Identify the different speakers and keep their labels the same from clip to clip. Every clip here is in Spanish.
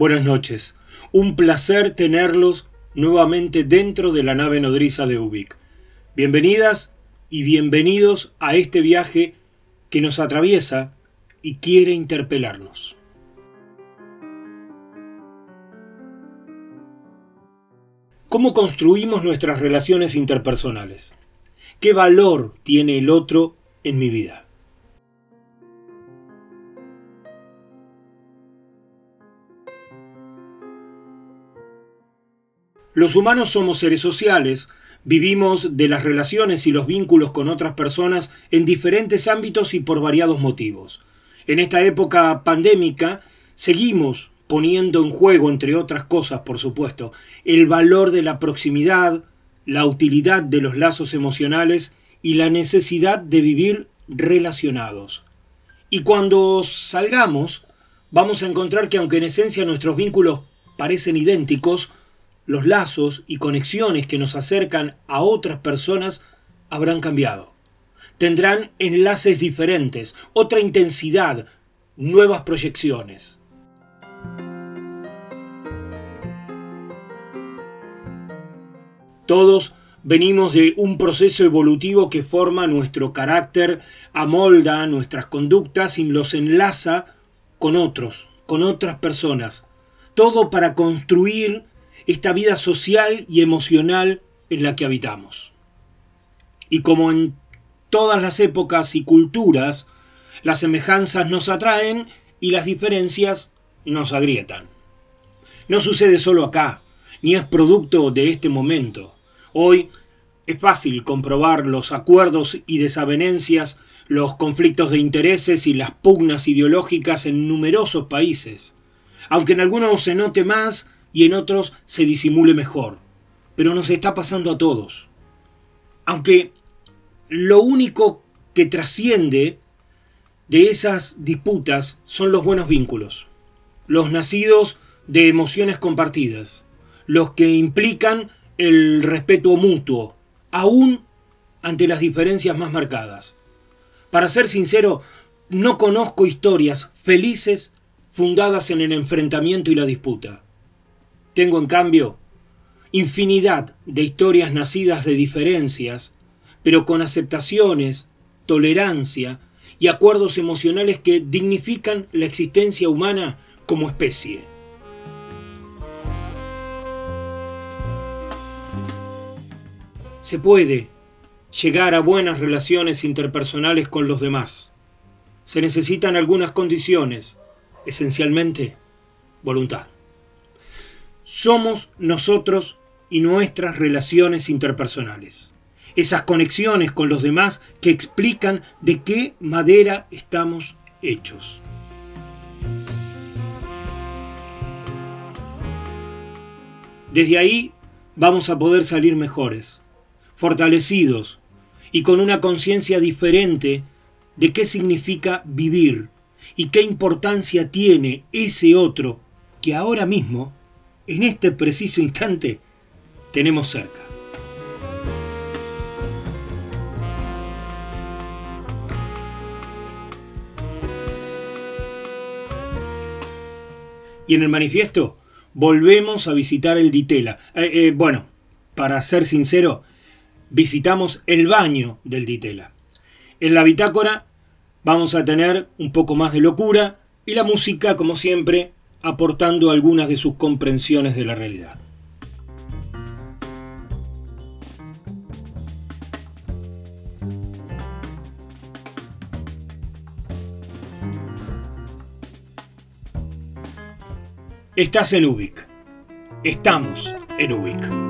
Speaker 1: Buenas noches. Un placer tenerlos nuevamente dentro de la nave nodriza de Ubik. Bienvenidas y bienvenidos a este viaje que nos atraviesa y quiere interpelarnos. ¿Cómo construimos nuestras relaciones interpersonales? ¿Qué valor tiene el otro en mi vida? Los humanos somos seres sociales, vivimos de las relaciones y los vínculos con otras personas en diferentes ámbitos y por variados motivos. En esta época pandémica seguimos poniendo en juego, entre otras cosas, por supuesto, el valor de la proximidad, la utilidad de los lazos emocionales y la necesidad de vivir relacionados. Y cuando salgamos, vamos a encontrar que aunque en esencia nuestros vínculos parecen idénticos, los lazos y conexiones que nos acercan a otras personas habrán cambiado. Tendrán enlaces diferentes, otra intensidad, nuevas proyecciones. Todos venimos de un proceso evolutivo que forma nuestro carácter, amolda nuestras conductas y los enlaza con otros, con otras personas. Todo para construir esta vida social y emocional en la que habitamos. Y como en todas las épocas y culturas, las semejanzas nos atraen y las diferencias nos agrietan. No sucede solo acá, ni es producto de este momento. Hoy es fácil comprobar los acuerdos y desavenencias, los conflictos de intereses y las pugnas ideológicas en numerosos países. Aunque en algunos se note más y en otros se disimule mejor. Pero nos está pasando a todos. Aunque lo único que trasciende de esas disputas son los buenos vínculos, los nacidos de emociones compartidas, los que implican el respeto mutuo, aún ante las diferencias más marcadas. Para ser sincero, no conozco historias felices fundadas en el enfrentamiento y la disputa. Tengo, en cambio, infinidad de historias nacidas de diferencias, pero con aceptaciones, tolerancia y acuerdos emocionales que dignifican la existencia humana como especie. Se puede llegar a buenas relaciones interpersonales con los demás. Se necesitan algunas condiciones, esencialmente voluntad somos nosotros y nuestras relaciones interpersonales. Esas conexiones con los demás que explican de qué madera estamos hechos. Desde ahí vamos a poder salir mejores, fortalecidos y con una conciencia diferente de qué significa vivir y qué importancia tiene ese otro que ahora mismo en este preciso instante tenemos cerca. Y en el manifiesto volvemos a visitar el Ditela. Eh, eh, bueno, para ser sincero, visitamos el baño del Ditela. En la bitácora vamos a tener un poco más de locura y la música, como siempre, aportando algunas de sus comprensiones de la realidad. Estás en Ubik. Estamos en Ubik.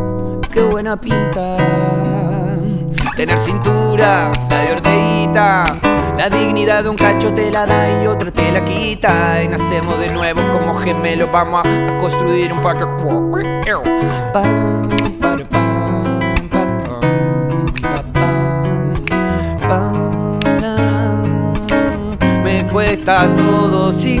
Speaker 2: Qué buena pinta. Tener cintura, la de Orteguita. La dignidad de un cacho te la da y otra te la quita. Y nacemos de nuevo como gemelos. Vamos a, construir un parque. Me cuesta todo cinco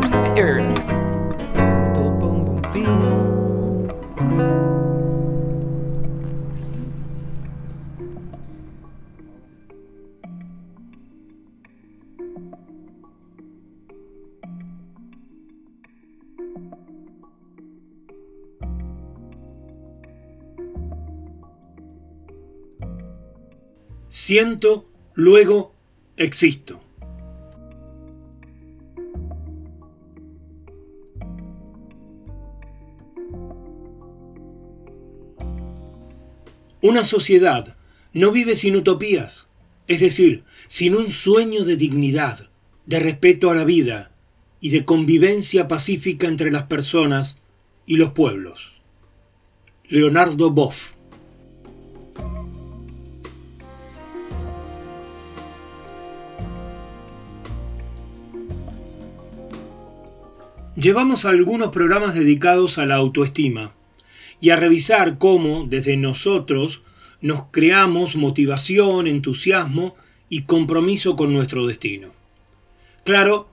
Speaker 1: Siento, luego existo. Una sociedad no vive sin utopías, es decir, sin un sueño de dignidad, de respeto a la vida y de convivencia pacífica entre las personas y los pueblos. Leonardo Boff Llevamos algunos programas dedicados a la autoestima y a revisar cómo desde nosotros nos creamos motivación, entusiasmo y compromiso con nuestro destino. Claro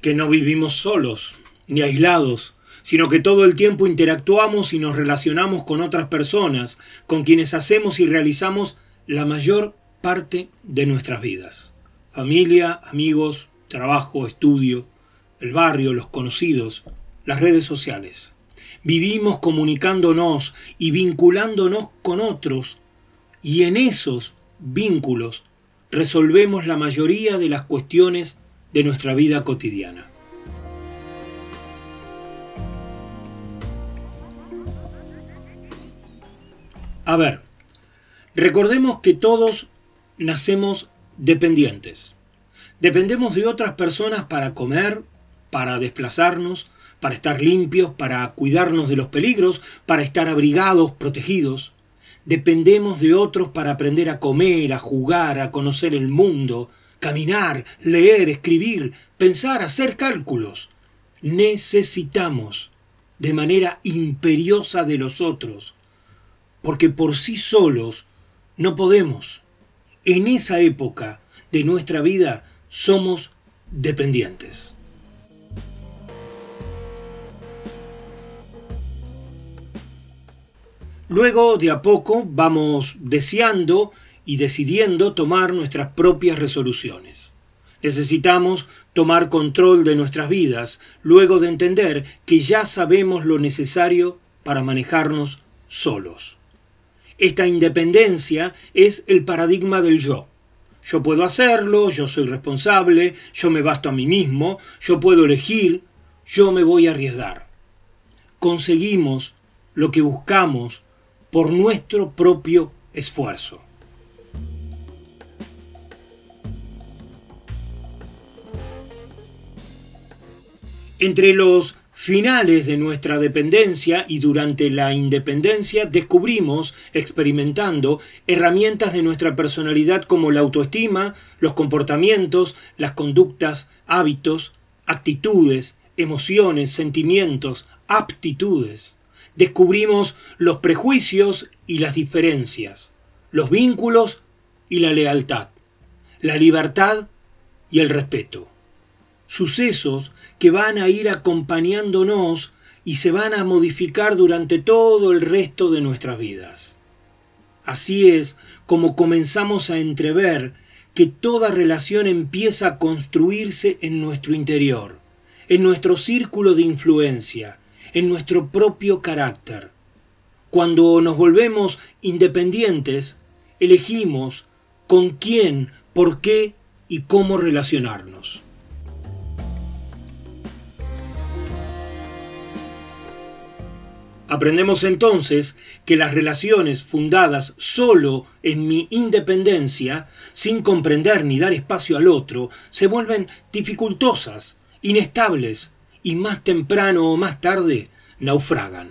Speaker 1: que no vivimos solos ni aislados, sino que todo el tiempo interactuamos y nos relacionamos con otras personas, con quienes hacemos y realizamos la mayor parte de nuestras vidas. Familia, amigos, trabajo, estudio, el barrio, los conocidos, las redes sociales. Vivimos comunicándonos y vinculándonos con otros y en esos vínculos resolvemos la mayoría de las cuestiones de nuestra vida cotidiana. A ver, recordemos que todos nacemos dependientes. Dependemos de otras personas para comer, para desplazarnos, para estar limpios, para cuidarnos de los peligros, para estar abrigados, protegidos. Dependemos de otros para aprender a comer, a jugar, a conocer el mundo, caminar, leer, escribir, pensar, hacer cálculos. Necesitamos de manera imperiosa de los otros, porque por sí solos no podemos. En esa época de nuestra vida somos dependientes. Luego, de a poco, vamos deseando y decidiendo tomar nuestras propias resoluciones. Necesitamos tomar control de nuestras vidas luego de entender que ya sabemos lo necesario para manejarnos solos. Esta independencia es el paradigma del yo. Yo puedo hacerlo, yo soy responsable, yo me basto a mí mismo, yo puedo elegir, yo me voy a arriesgar. Conseguimos lo que buscamos por nuestro propio esfuerzo. Entre los finales de nuestra dependencia y durante la independencia descubrimos, experimentando, herramientas de nuestra personalidad como la autoestima, los comportamientos, las conductas, hábitos, actitudes, emociones, sentimientos, aptitudes. Descubrimos los prejuicios y las diferencias, los vínculos y la lealtad, la libertad y el respeto sucesos que van a ir acompañándonos y se van a modificar durante todo el resto de nuestras vidas. Así es como comenzamos a entrever que toda relación empieza a construirse en nuestro interior, en nuestro círculo de influencia, en nuestro propio carácter. Cuando nos volvemos independientes, elegimos con quién, por qué y cómo relacionarnos. Aprendemos entonces que las relaciones fundadas solo en mi independencia, sin comprender ni dar espacio al otro, se vuelven dificultosas, inestables y más temprano o más tarde naufragan.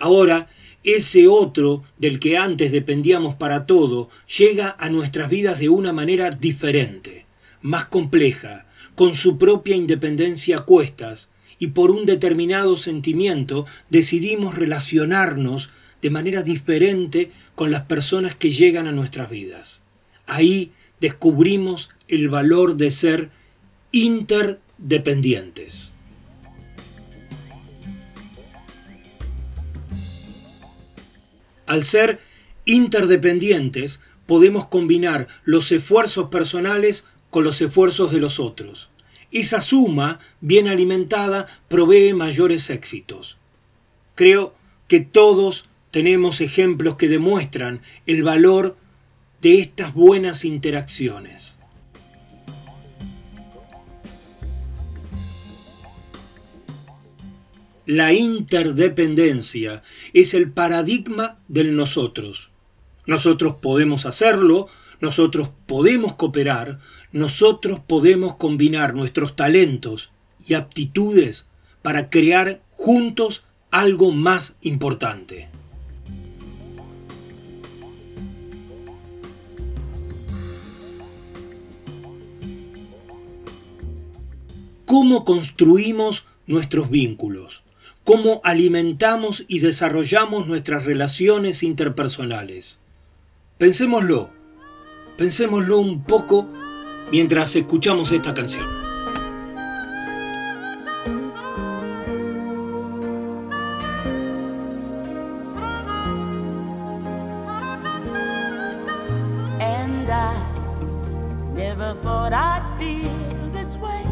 Speaker 1: Ahora, ese otro del que antes dependíamos para todo llega a nuestras vidas de una manera diferente, más compleja, con su propia independencia a cuestas, y por un determinado sentimiento decidimos relacionarnos de manera diferente con las personas que llegan a nuestras vidas. Ahí descubrimos el valor de ser interdependientes. Al ser interdependientes, podemos combinar los esfuerzos personales con los esfuerzos de los otros. Esa suma, bien alimentada, provee mayores éxitos. Creo que todos tenemos ejemplos que demuestran el valor de estas buenas interacciones. La interdependencia es el paradigma del nosotros. Nosotros podemos hacerlo, nosotros podemos cooperar, nosotros podemos combinar nuestros talentos y aptitudes para crear juntos algo más importante. ¿Cómo construimos nuestros vínculos? ¿Cómo alimentamos y desarrollamos nuestras relaciones interpersonales? Pensémoslo, pensémoslo un poco mientras escuchamos esta canción.
Speaker 3: Never thought I'd feel this way.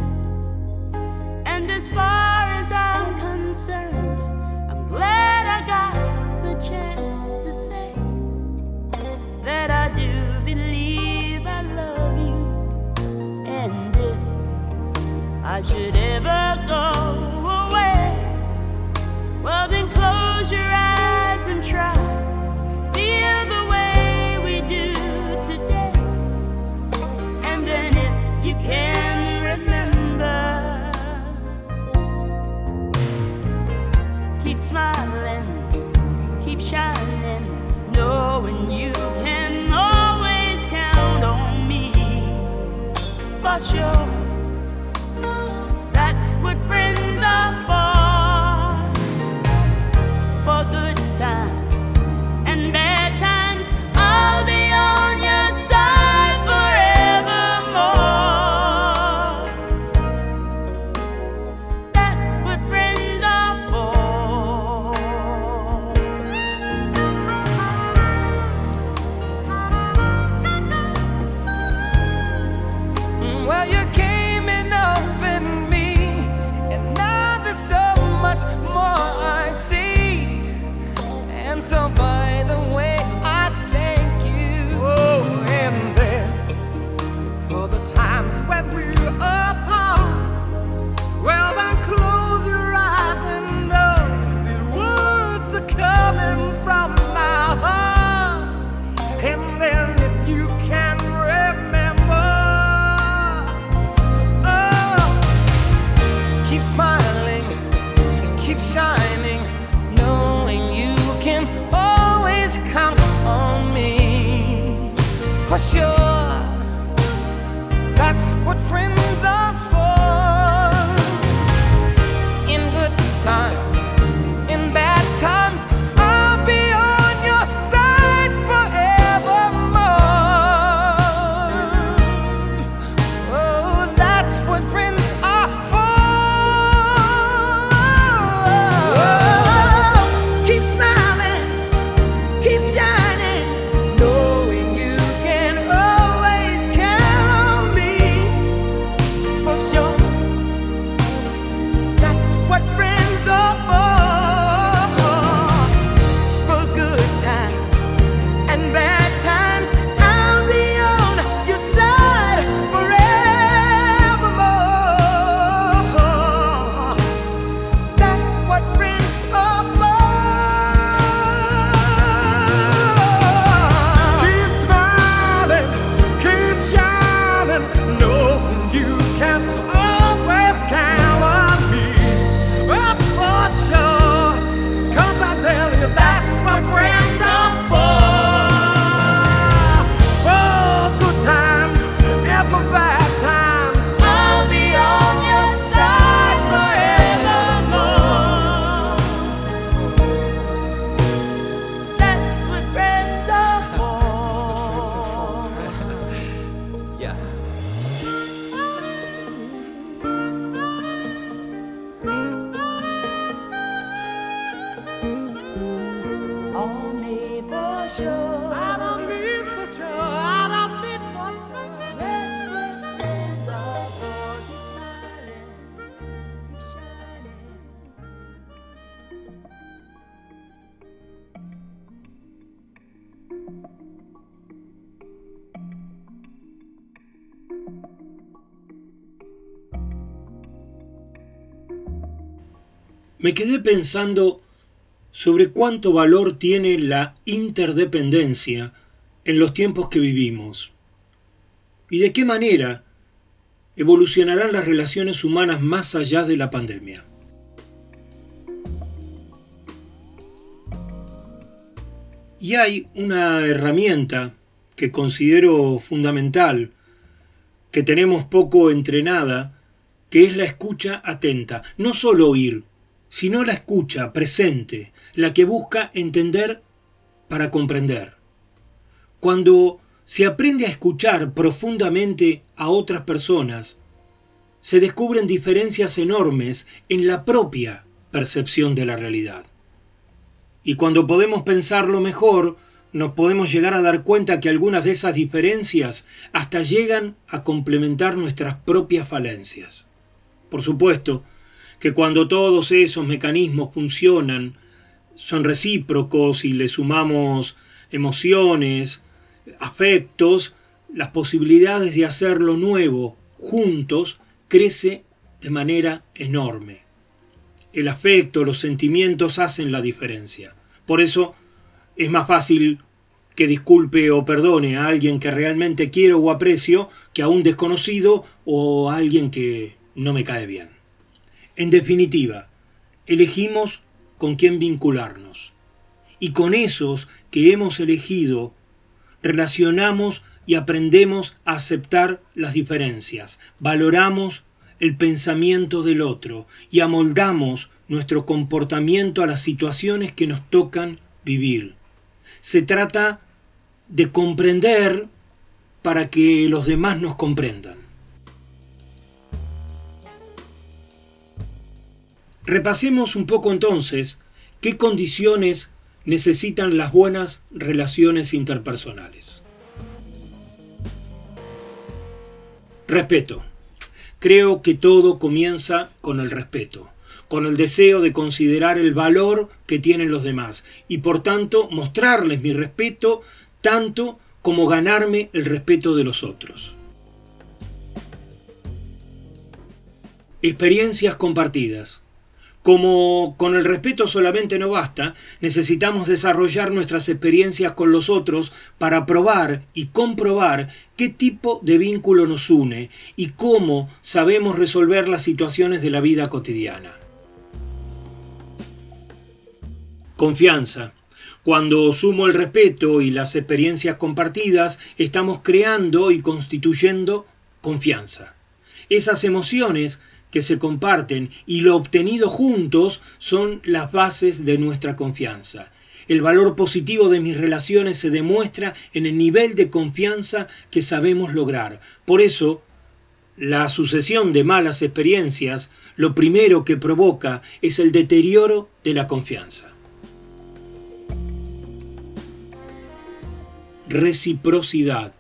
Speaker 3: And I'm concerned, I'm glad I got the chance to say that I do believe I love you. And if I should ever smiling, keep shining, knowing you can always count on me for sure.
Speaker 1: Pensando sobre cuánto valor tiene la interdependencia en los tiempos que vivimos y de qué manera evolucionarán las relaciones humanas más allá de la pandemia. Y hay una herramienta que considero fundamental, que tenemos poco entrenada, que es la escucha atenta. No solo oír, sino la escucha presente, la que busca entender para comprender. Cuando se aprende a escuchar profundamente a otras personas, se descubren diferencias enormes en la propia percepción de la realidad. Y cuando podemos pensarlo mejor, nos podemos llegar a dar cuenta que algunas de esas diferencias hasta llegan a complementar nuestras propias falencias. Por supuesto que cuando todos esos mecanismos funcionan, son recíprocos y le sumamos emociones, afectos, las posibilidades de hacerlo nuevo juntos crece de manera enorme. El afecto, los sentimientos hacen la diferencia. Por eso es más fácil que disculpe o perdone a alguien que realmente quiero o aprecio que a un desconocido o a alguien que no me cae bien. En definitiva, elegimos con quién vincularnos. Y con esos que hemos elegido, relacionamos y aprendemos a aceptar las diferencias, valoramos el pensamiento del otro y amoldamos nuestro comportamiento a las situaciones que nos tocan vivir. Se trata de comprender para que los demás nos comprendan. Repasemos un poco entonces qué condiciones necesitan las buenas relaciones interpersonales. Respeto. Creo que todo comienza con el respeto, con el deseo de considerar el valor que tienen los demás y por tanto mostrarles mi respeto tanto como ganarme el respeto de los otros. Experiencias compartidas. Como con el respeto solamente no basta, necesitamos desarrollar nuestras experiencias con los otros para probar y comprobar qué tipo de vínculo nos une y cómo sabemos resolver las situaciones de la vida cotidiana. Confianza. Cuando sumo el respeto y las experiencias compartidas, estamos creando y constituyendo confianza. Esas emociones que se comparten y lo obtenido juntos son las bases de nuestra confianza. El valor positivo de mis relaciones se demuestra en el nivel de confianza que sabemos lograr. Por eso, la sucesión de malas experiencias lo primero que provoca es el deterioro de la confianza. Reciprocidad.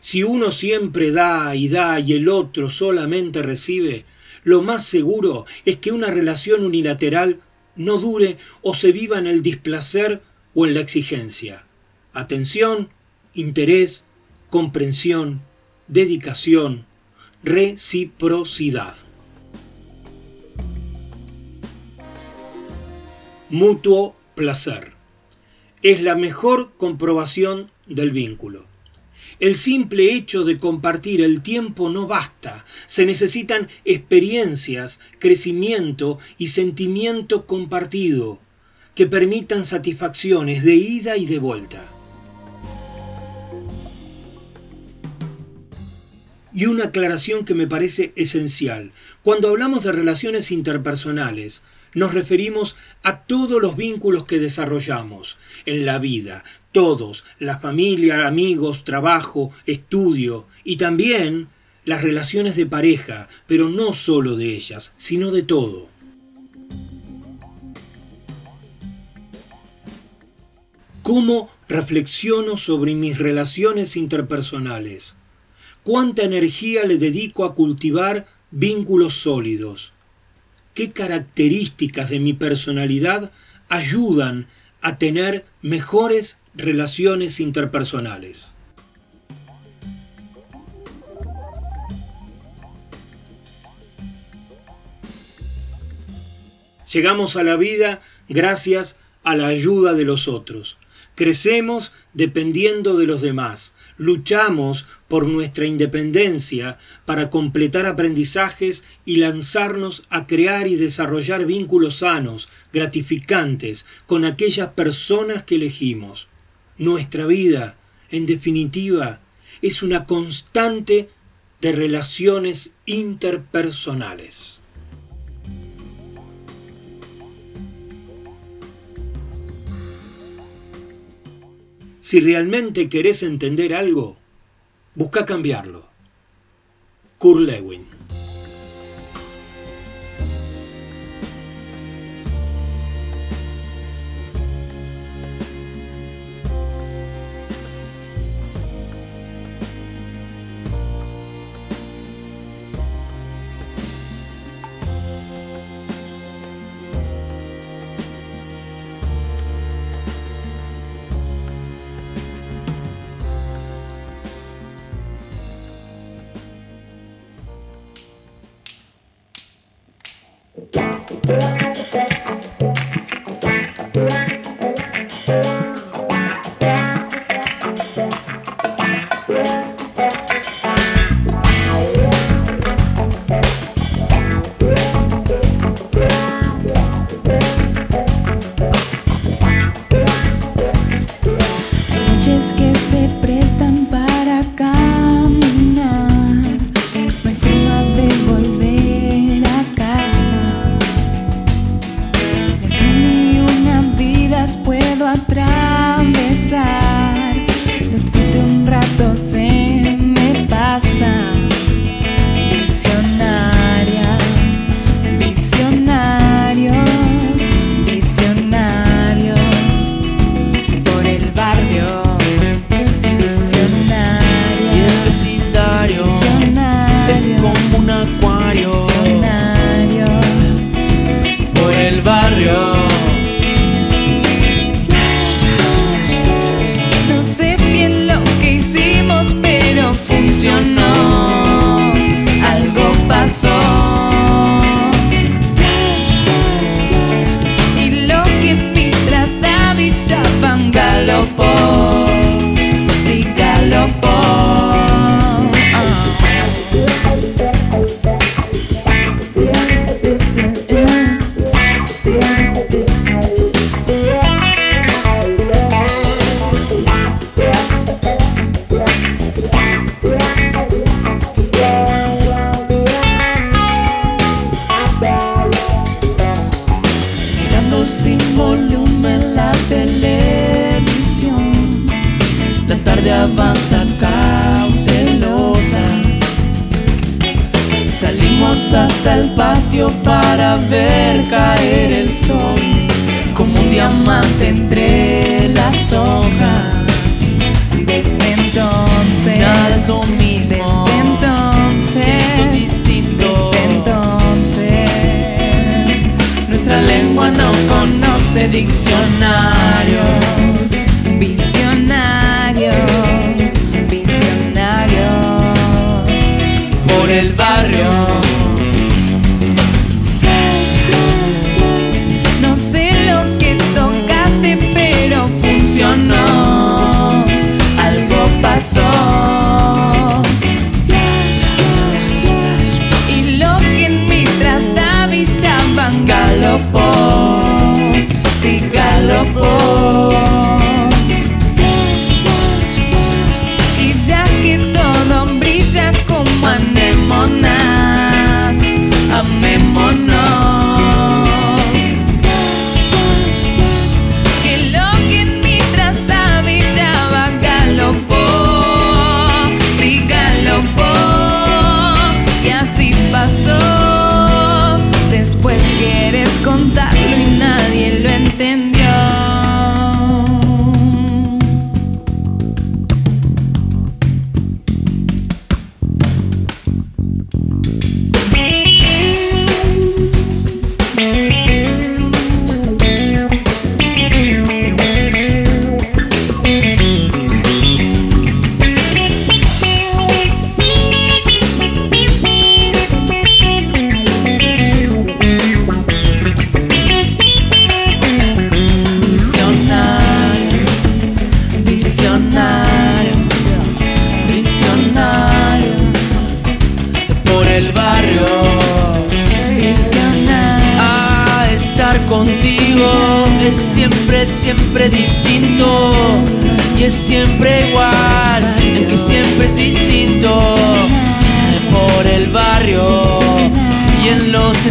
Speaker 1: Si uno siempre da y da y el otro solamente recibe, lo más seguro es que una relación unilateral no dure o se viva en el displacer o en la exigencia. Atención, interés, comprensión, dedicación, reciprocidad. Mutuo placer. Es la mejor comprobación del vínculo. El simple hecho de compartir el tiempo no basta. Se necesitan experiencias, crecimiento y sentimiento compartido que permitan satisfacciones de ida y de vuelta. Y una aclaración que me parece esencial. Cuando hablamos de relaciones interpersonales, nos referimos a todos los vínculos que desarrollamos en la vida, todos, la familia, amigos, trabajo, estudio y también las relaciones de pareja, pero no solo de ellas, sino de todo. ¿Cómo reflexiono sobre mis relaciones interpersonales? ¿Cuánta energía le dedico a cultivar vínculos sólidos? ¿Qué características de mi personalidad ayudan a tener mejores relaciones interpersonales. Llegamos a la vida gracias a la ayuda de los otros. Crecemos dependiendo de los demás. Luchamos por nuestra independencia para completar aprendizajes y lanzarnos a crear y desarrollar vínculos sanos, gratificantes, con aquellas personas que elegimos. Nuestra vida, en definitiva, es una constante de relaciones interpersonales. Si realmente querés entender algo, busca cambiarlo. Kurt Lewin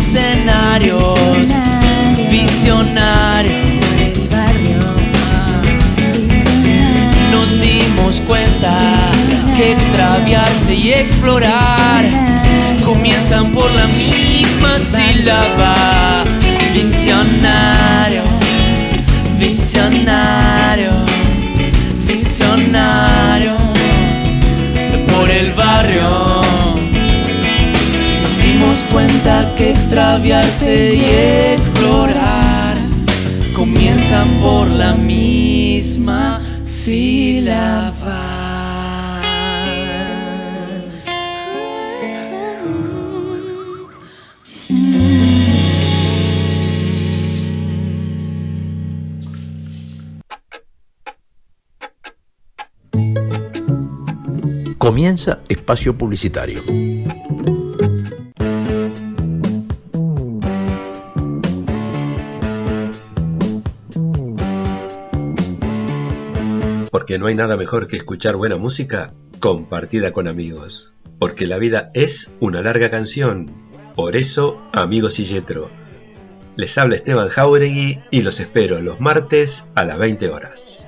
Speaker 4: escenarios, escenarios. visionarios. Barrio, visionario,
Speaker 5: nos dimos cuenta que extraviarse y explorar comienzan por la misma sílaba. Visionario, visionario, visionario. Por el barrio damos cuenta que extraviarse y explorar comienzan por la misma sílaba.
Speaker 6: Comienza espacio publicitario.
Speaker 7: no hay nada mejor que escuchar buena música compartida con amigos. Porque la vida es una larga canción. Por eso, amigos y Yetro. Les habla Esteban Jauregui y los espero los martes a las 20 horas.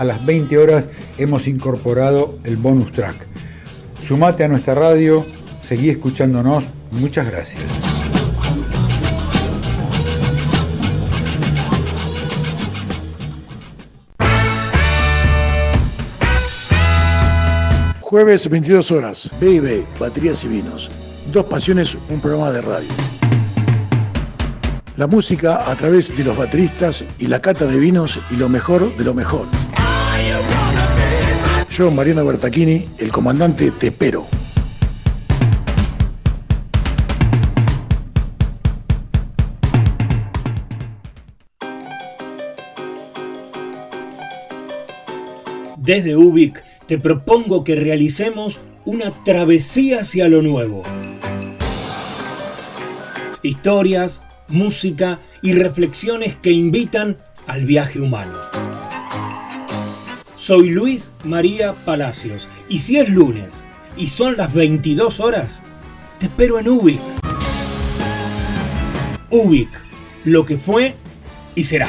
Speaker 8: a las 20 horas hemos incorporado el bonus track. Sumate a nuestra radio, seguí escuchándonos. Muchas gracias.
Speaker 9: Jueves 22 horas, B&B, Baterías y Vinos. Dos Pasiones, un programa de radio. La música a través de los bateristas y la cata de vinos y lo mejor de lo mejor. Yo, Mariano Bertachini, el comandante, te espero.
Speaker 1: Desde Ubik te propongo que realicemos una travesía hacia lo nuevo. Historias, música y reflexiones que invitan al viaje humano. Soy Luis María Palacios y si es lunes y son las 22 horas, te espero en Ubik. Ubik, lo que fue y será.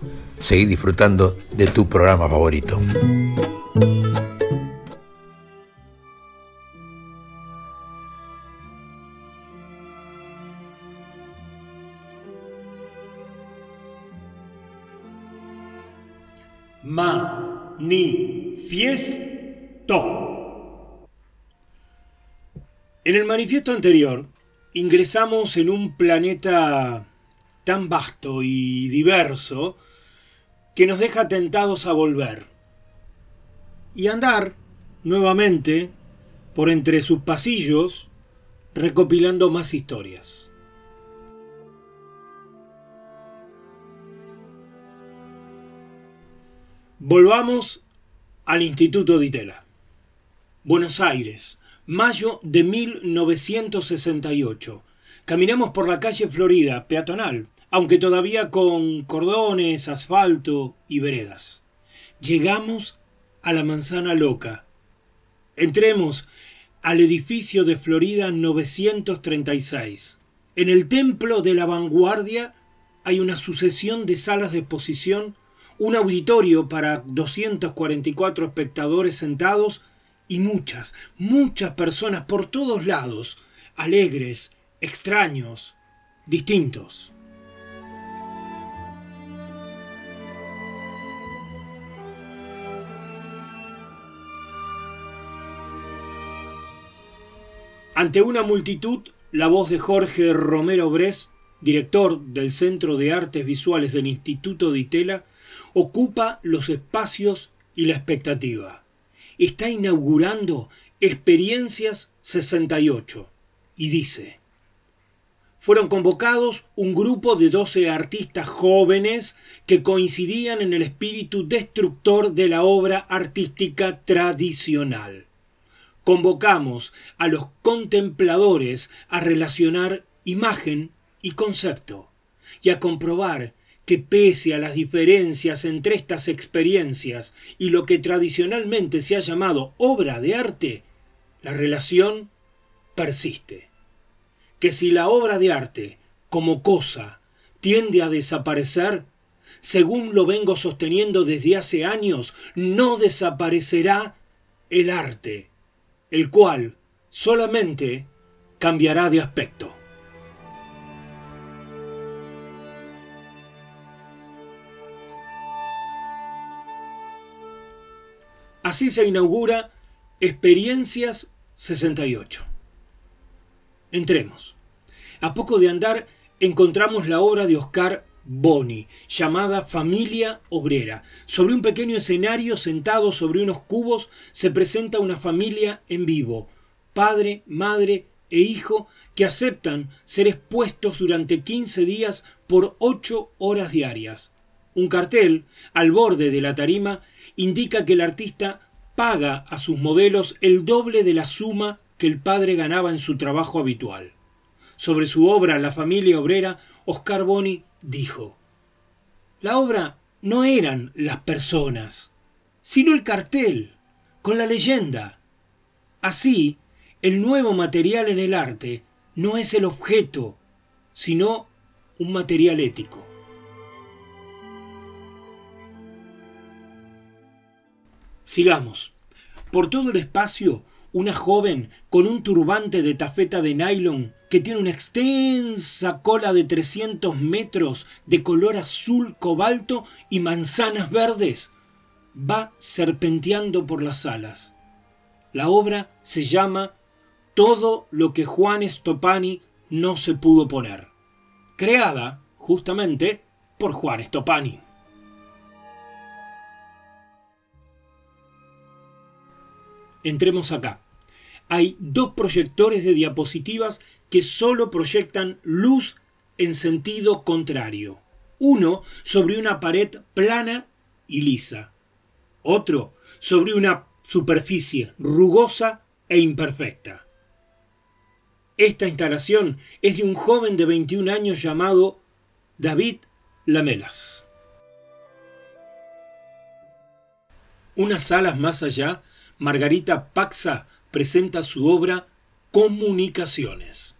Speaker 6: Seguí disfrutando de tu programa favorito.
Speaker 1: Manifiesto. En el manifiesto anterior ingresamos en un planeta tan vasto y diverso que nos deja tentados a volver y andar nuevamente por entre sus pasillos recopilando más historias. Volvamos al Instituto de Itela. Buenos Aires, mayo de 1968. Caminamos por la calle Florida, peatonal, aunque todavía con cordones, asfalto y veredas. Llegamos a la manzana loca. Entremos al edificio de Florida 936. En el templo de la vanguardia hay una sucesión de salas de exposición, un auditorio para 244 espectadores sentados y muchas, muchas personas por todos lados, alegres, extraños, distintos. Ante una multitud, la voz de Jorge Romero Bres, director del Centro de Artes Visuales del Instituto de Itela, ocupa los espacios y la expectativa. Está inaugurando Experiencias 68 y dice, fueron convocados un grupo de 12 artistas jóvenes que coincidían en el espíritu destructor de la obra artística tradicional. Convocamos a los contempladores a relacionar imagen y concepto y a comprobar que pese a las diferencias entre estas experiencias y lo que tradicionalmente se ha llamado obra de arte, la relación persiste. Que si la obra de arte, como cosa, tiende a desaparecer, según lo vengo sosteniendo desde hace años, no desaparecerá el arte, el cual solamente cambiará de aspecto. Así se inaugura Experiencias 68. Entremos. A poco de andar encontramos la obra de Oscar Boni, llamada Familia Obrera. Sobre un pequeño escenario sentado sobre unos cubos se presenta una familia en vivo, padre, madre e hijo, que aceptan ser expuestos durante 15 días por 8 horas diarias. Un cartel, al borde de la tarima, indica que el artista paga a sus modelos el doble de la suma que el padre ganaba en su trabajo habitual. Sobre su obra La familia obrera, Oscar Boni dijo, La obra no eran las personas, sino el cartel, con la leyenda. Así, el nuevo material en el arte no es el objeto, sino un material ético. Sigamos. Por todo el espacio, una joven con un turbante de tafeta de nylon que tiene una extensa cola de 300 metros de color azul cobalto y manzanas verdes, va serpenteando por las salas. La obra se llama Todo lo que Juan Stopani no se pudo poner, creada justamente por Juan Stopani. Entremos acá. Hay dos proyectores de diapositivas que solo proyectan luz en sentido contrario. Uno sobre una pared plana y lisa. Otro sobre una superficie rugosa e imperfecta. Esta instalación es de un joven de 21 años llamado David Lamelas. Unas salas más allá Margarita Paxa presenta su obra Comunicaciones.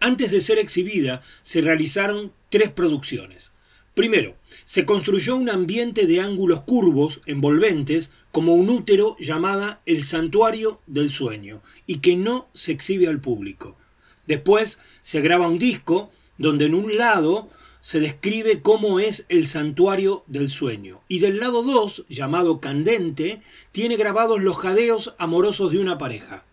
Speaker 1: Antes de ser exhibida, se realizaron tres producciones. Primero, se construyó un ambiente de ángulos curvos, envolventes, como un útero llamada el Santuario del Sueño, y que no se exhibe al público. Después se graba un disco donde en un lado se describe cómo es el santuario del sueño. Y del lado 2, llamado Candente, tiene grabados los jadeos amorosos de una pareja.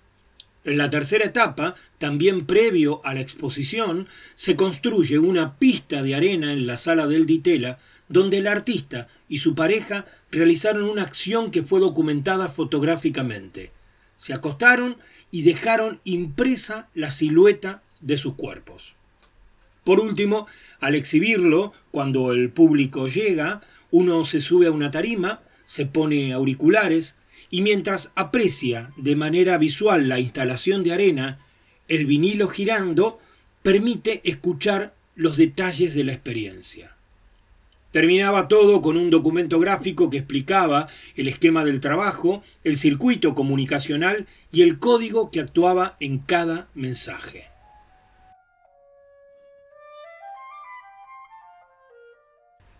Speaker 1: En la tercera etapa, también previo a la exposición, se construye una pista de arena en la sala del Ditela, donde el artista y su pareja realizaron una acción que fue documentada fotográficamente. Se acostaron y dejaron impresa la silueta de sus cuerpos. Por último, al exhibirlo, cuando el público llega, uno se sube a una tarima, se pone auriculares y mientras aprecia de manera visual la instalación de arena, el vinilo girando permite escuchar los detalles de la experiencia. Terminaba todo con un documento gráfico que explicaba el esquema del trabajo, el circuito comunicacional y el código que actuaba en cada mensaje.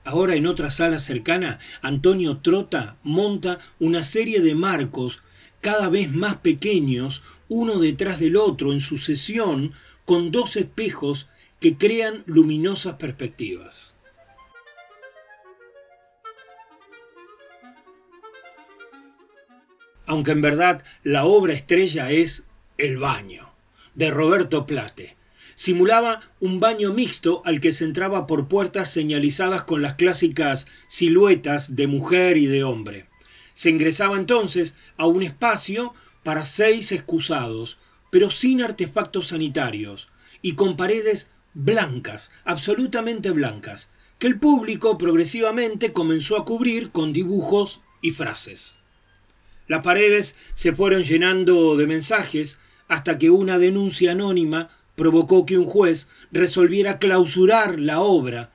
Speaker 1: Ahora en otra sala cercana, Antonio Trota monta una serie de marcos cada vez más pequeños, uno detrás del otro, en sucesión, con dos espejos que crean luminosas perspectivas. Aunque en verdad la obra estrella es El baño, de Roberto Plate. Simulaba un baño mixto al que se entraba por puertas señalizadas con las clásicas siluetas de mujer y de hombre. Se ingresaba entonces a un espacio para seis excusados, pero sin artefactos sanitarios, y con paredes blancas, absolutamente blancas, que el público progresivamente comenzó a cubrir con dibujos y frases. Las paredes se fueron llenando de mensajes hasta que una denuncia anónima provocó que un juez resolviera clausurar la obra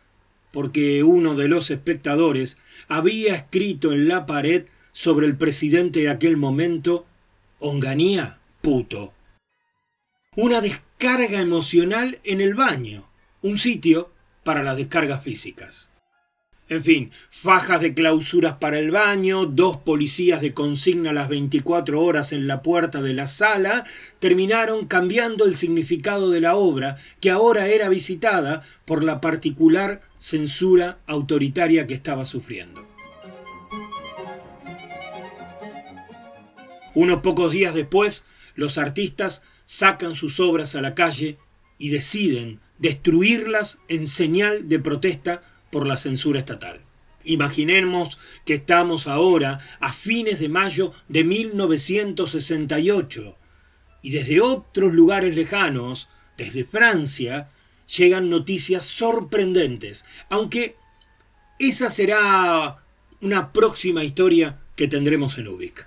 Speaker 1: porque uno de los espectadores había escrito en la pared sobre el presidente de aquel momento Onganía puto. Una descarga emocional en el baño, un sitio para las descargas físicas. En fin, fajas de clausuras para el baño, dos policías de consigna las 24 horas en la puerta de la sala, terminaron cambiando el significado de la obra, que ahora era visitada por la particular censura autoritaria que estaba sufriendo. Unos pocos días después, los artistas sacan sus obras a la calle y deciden destruirlas en señal de protesta por la censura estatal. Imaginemos que estamos ahora a fines de mayo de 1968 y desde otros lugares lejanos, desde Francia, llegan noticias sorprendentes, aunque esa será una próxima historia que tendremos en Ubik.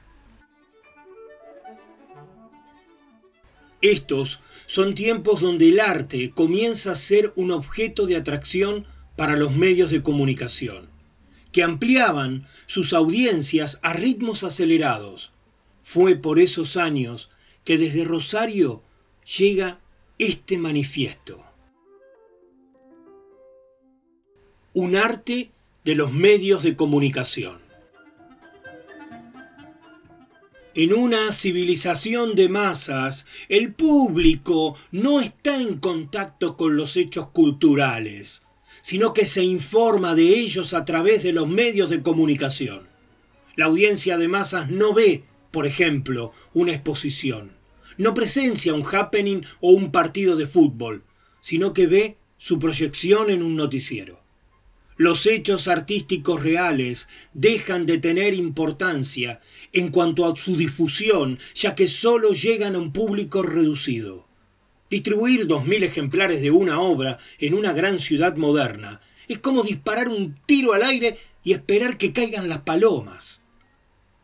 Speaker 1: Estos son tiempos donde el arte comienza a ser un objeto de atracción para los medios de comunicación, que ampliaban sus audiencias a ritmos acelerados. Fue por esos años que desde Rosario llega este manifiesto. Un arte de los medios de comunicación. En una civilización de masas, el público no está en contacto con los hechos culturales, sino que se informa de ellos a través de los medios de comunicación. La audiencia de masas no ve, por ejemplo, una exposición, no presencia un happening o un partido de fútbol, sino que ve su proyección en un noticiero. Los hechos artísticos reales dejan de tener importancia en cuanto a su difusión, ya que solo llegan a un público reducido. Distribuir dos mil ejemplares de una obra en una gran ciudad moderna es como disparar un tiro al aire y esperar que caigan las palomas.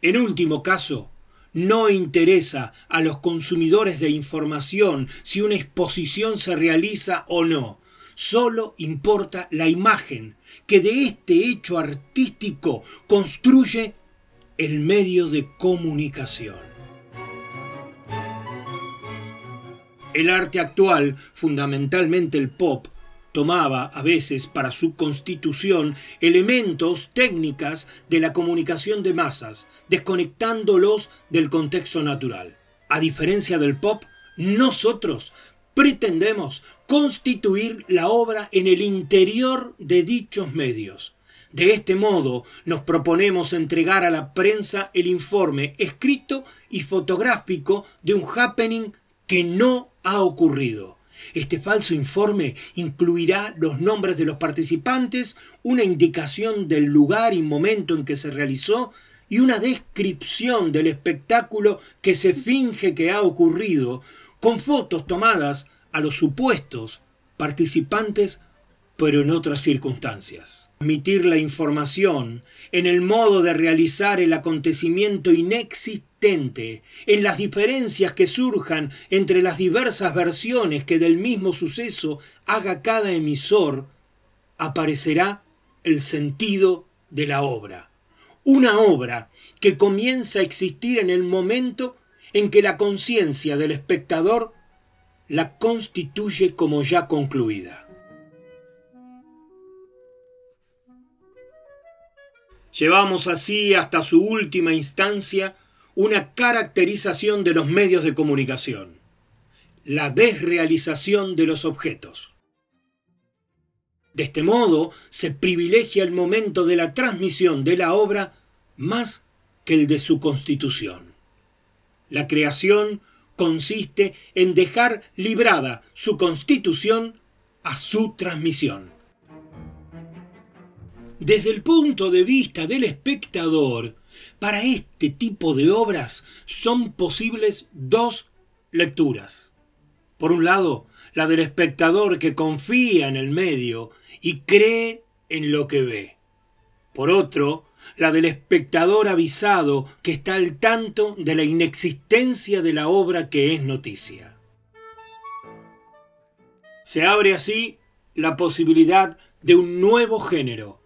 Speaker 1: En último caso, no interesa a los consumidores de información si una exposición se realiza o no. Solo importa la imagen que de este hecho artístico construye el medio de comunicación. El arte actual, fundamentalmente el pop, tomaba a veces para su constitución elementos, técnicas de la comunicación de masas, desconectándolos del contexto natural. A diferencia del pop, nosotros pretendemos constituir la obra en el interior de dichos medios. De este modo, nos proponemos entregar a la prensa el informe escrito y fotográfico de un happening que no ha ocurrido. Este falso informe incluirá los nombres de los participantes, una indicación del lugar y momento en que se realizó y una descripción del espectáculo que se finge que ha ocurrido, con fotos tomadas a los supuestos participantes, pero en otras circunstancias transmitir la información, en el modo de realizar el acontecimiento inexistente, en las diferencias que surjan entre las diversas versiones que del mismo suceso haga cada emisor, aparecerá el sentido de la obra. Una obra que comienza a existir en el momento en que la conciencia del espectador la constituye como ya concluida. Llevamos así hasta su última instancia una caracterización de los medios de comunicación, la desrealización de los objetos. De este modo se privilegia el momento de la transmisión de la obra más que el de su constitución. La creación consiste en dejar librada su constitución a su transmisión. Desde el punto de vista del espectador, para este tipo de obras son posibles dos lecturas. Por un lado, la del espectador que confía en el medio y cree en lo que ve. Por otro, la del espectador avisado que está al tanto de la inexistencia de la obra que es noticia. Se abre así la posibilidad de un nuevo género,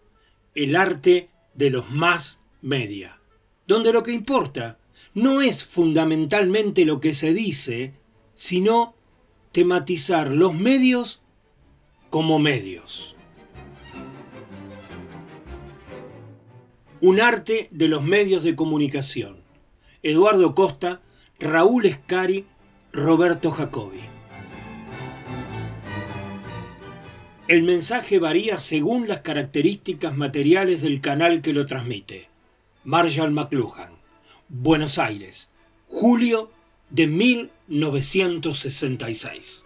Speaker 1: el arte de los más media, donde lo que importa no es fundamentalmente lo que se dice, sino tematizar los medios como medios. Un arte de los medios de comunicación. Eduardo Costa, Raúl Escari, Roberto Jacobi. El mensaje varía según las características materiales del canal que lo transmite. Marshall McLuhan, Buenos Aires, julio de 1966.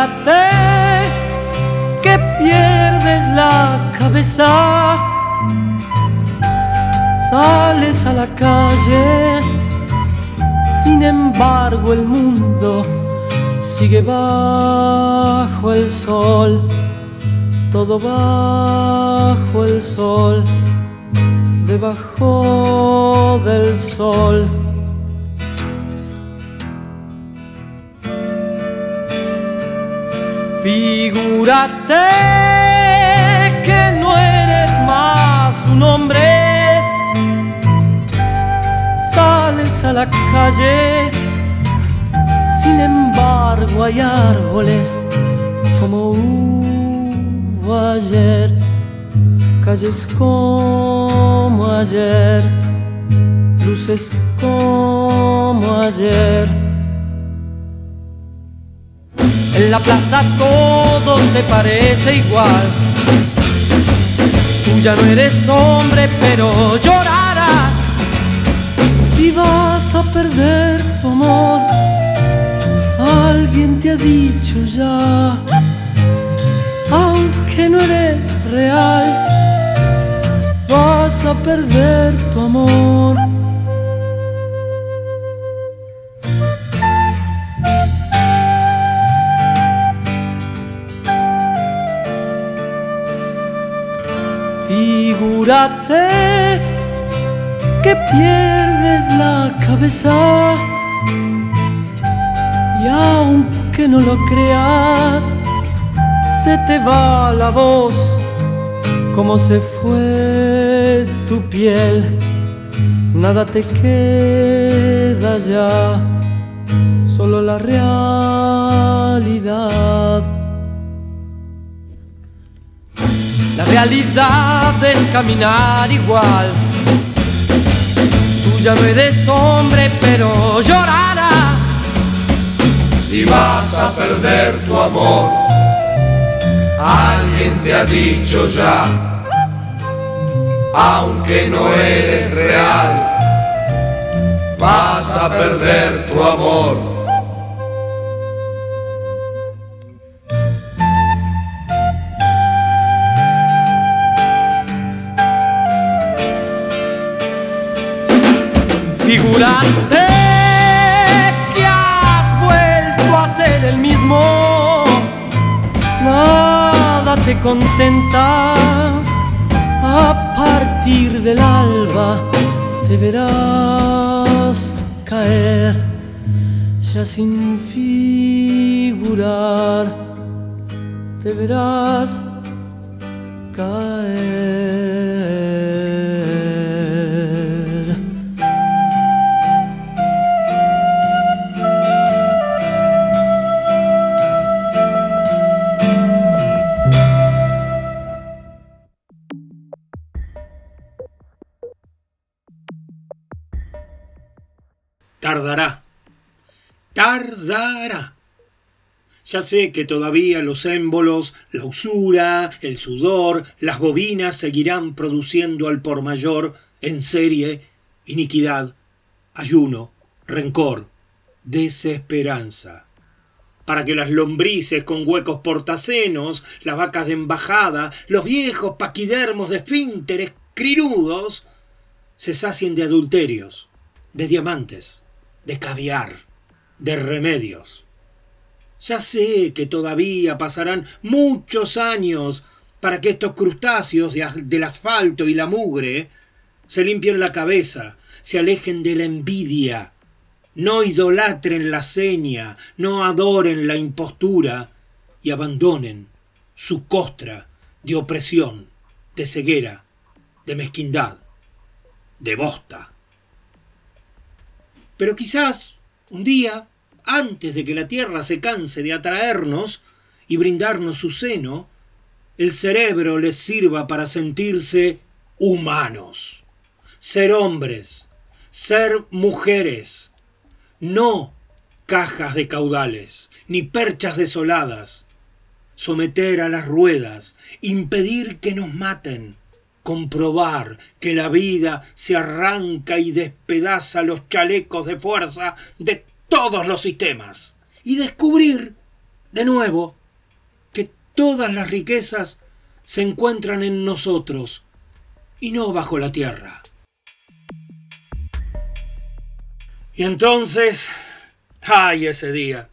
Speaker 10: Figúrate que pierdes la cabeza, sales a la calle, sin embargo el mundo sigue bajo el sol, todo bajo el sol, debajo del sol. Figúrate que no eres más un hombre. Sales a la calle, sin embargo hay árboles como hubo ayer, calles como ayer, luces como ayer. En la plaza todo te parece igual. Tú ya no eres hombre, pero llorarás si vas a perder tu amor. Alguien te ha dicho ya, aunque no eres real, vas a perder tu amor. Figúrate que pierdes la cabeza y aunque no lo creas, se te va la voz como se fue tu piel. Nada te queda ya, solo la realidad. La realidad es caminar igual. Tú ya no eres hombre, pero llorarás.
Speaker 11: Si vas a perder tu amor, alguien te ha dicho ya, aunque no eres real, vas a perder tu amor.
Speaker 10: Figúrate que has vuelto a ser el mismo. Nada te contenta. A partir del alba te verás caer, ya sin figurar. Te verás caer.
Speaker 1: Que todavía los émbolos, la usura, el sudor, las bobinas seguirán produciendo al por mayor en serie iniquidad, ayuno, rencor, desesperanza. Para que las lombrices con huecos portacenos, las vacas de embajada, los viejos paquidermos de esfínteres crinudos, se sacien de adulterios, de diamantes, de caviar, de remedios. Ya sé que todavía pasarán muchos años para que estos crustáceos del asfalto y la mugre se limpien la cabeza, se alejen de la envidia, no idolatren la seña, no adoren la impostura y abandonen su costra de opresión, de ceguera, de mezquindad, de bosta. Pero quizás un día, antes de que la tierra se canse de atraernos y brindarnos su seno, el cerebro les sirva para sentirse humanos, ser hombres, ser mujeres, no cajas de caudales, ni perchas desoladas, someter a las ruedas, impedir que nos maten, comprobar que la vida se arranca y despedaza los chalecos de fuerza de todos los sistemas, y descubrir, de nuevo, que todas las riquezas se encuentran en nosotros y no bajo la tierra. Y entonces, ay ese día,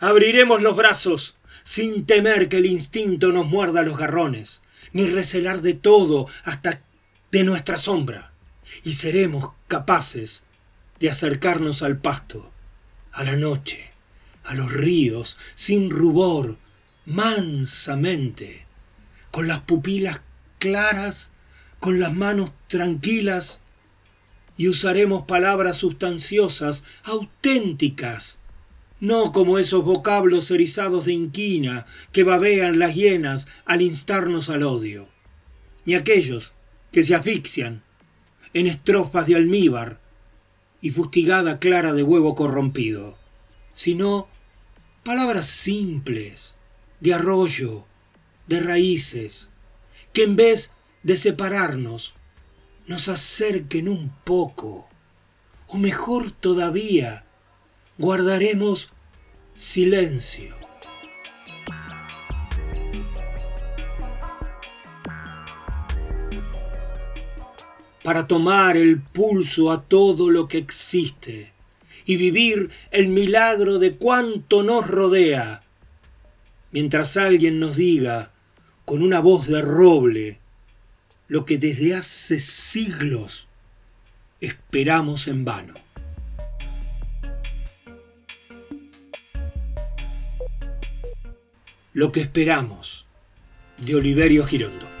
Speaker 1: abriremos los brazos sin temer que el instinto nos muerda los garrones, ni recelar de todo hasta de nuestra sombra, y seremos capaces de acercarnos al pasto, a la noche, a los ríos, sin rubor, mansamente, con las pupilas claras, con las manos tranquilas, y usaremos palabras sustanciosas, auténticas, no como esos vocablos erizados de inquina que babean las hienas al instarnos al odio, ni aquellos que se asfixian en estrofas de almíbar y fustigada clara de huevo corrompido, sino palabras simples, de arroyo, de raíces, que en vez de separarnos, nos acerquen un poco, o mejor todavía, guardaremos silencio. Para tomar el pulso a todo lo que existe y vivir el milagro de cuanto nos rodea, mientras alguien nos diga con una voz de roble, lo que desde hace siglos esperamos en vano. Lo que esperamos de Oliverio Girondo.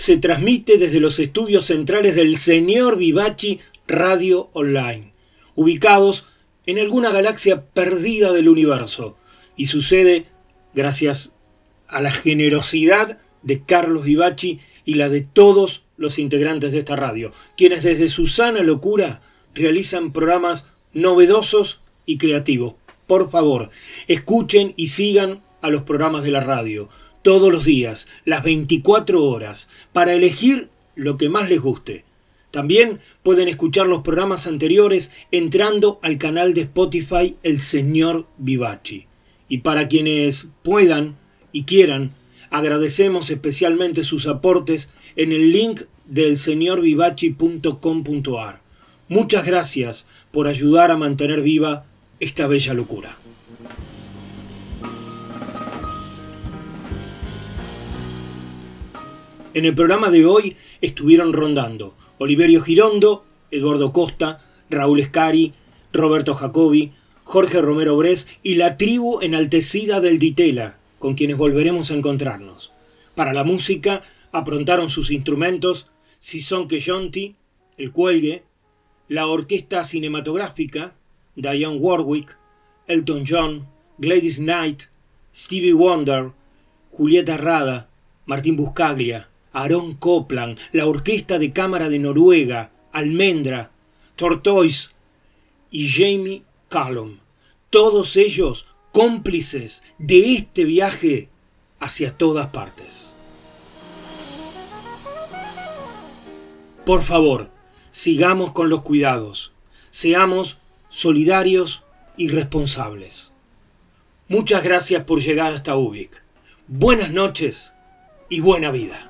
Speaker 1: Se transmite desde los estudios centrales del señor Vivachi Radio Online, ubicados en alguna galaxia perdida del universo, y sucede gracias a la generosidad de Carlos Vivachi y la de todos los integrantes de esta radio, quienes desde su sana locura realizan programas novedosos y creativos. Por favor, escuchen y sigan a los programas de la radio todos los días, las 24 horas, para elegir lo que más les guste. También pueden escuchar los programas anteriores entrando al canal de Spotify El Señor Vivachi. Y para quienes puedan y quieran, agradecemos especialmente sus aportes en el link del señorvivachi.com.ar. Muchas gracias por ayudar a mantener viva esta bella locura. En el programa de hoy estuvieron rondando Oliverio Girondo, Eduardo Costa, Raúl Escari, Roberto Jacobi, Jorge Romero Bres y la tribu enaltecida del Ditela, con quienes volveremos a encontrarnos. Para la música aprontaron sus instrumentos Sison Queyonti, El Cuelgue, la orquesta cinematográfica, Diane Warwick, Elton John, Gladys Knight, Stevie Wonder, Julieta Rada, Martín Buscaglia, Aaron Copland, la Orquesta de Cámara de Noruega, Almendra, Tortoise y Jamie Callum. Todos ellos cómplices de este viaje hacia todas partes. Por favor, sigamos con los cuidados, seamos solidarios y responsables. Muchas gracias por llegar hasta UBIC. Buenas noches y buena vida.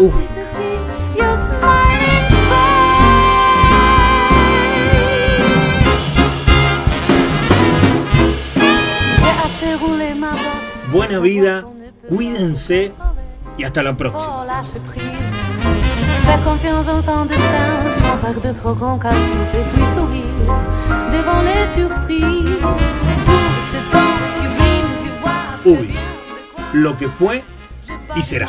Speaker 12: Ubik. Buena vida, cuídense y hasta la próxima.
Speaker 1: Faire confiance en son destin sans faire de trop grands calculs et puis sourire devant les surprises. Tout ce temps sublime, tu vois.
Speaker 12: Ubi, lo que fue y será.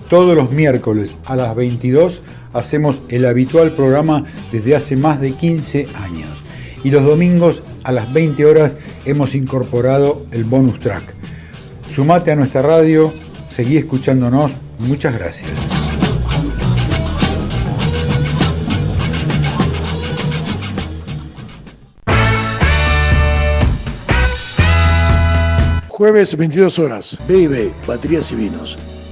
Speaker 8: Todos los miércoles a las 22 hacemos el habitual programa desde hace más de 15 años. Y los domingos a las 20 horas hemos incorporado el bonus track. Sumate a nuestra radio, seguí escuchándonos. Muchas gracias.
Speaker 9: Jueves 22 horas, B&B, Baterías y Vinos.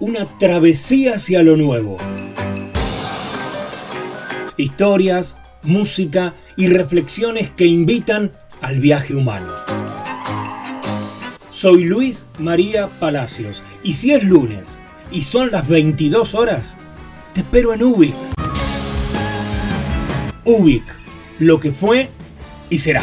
Speaker 1: una travesía hacia lo nuevo. Historias, música y reflexiones que invitan al viaje humano. Soy Luis María Palacios y si es lunes y son las 22 horas, te espero en Ubik. Ubik, lo que fue y será.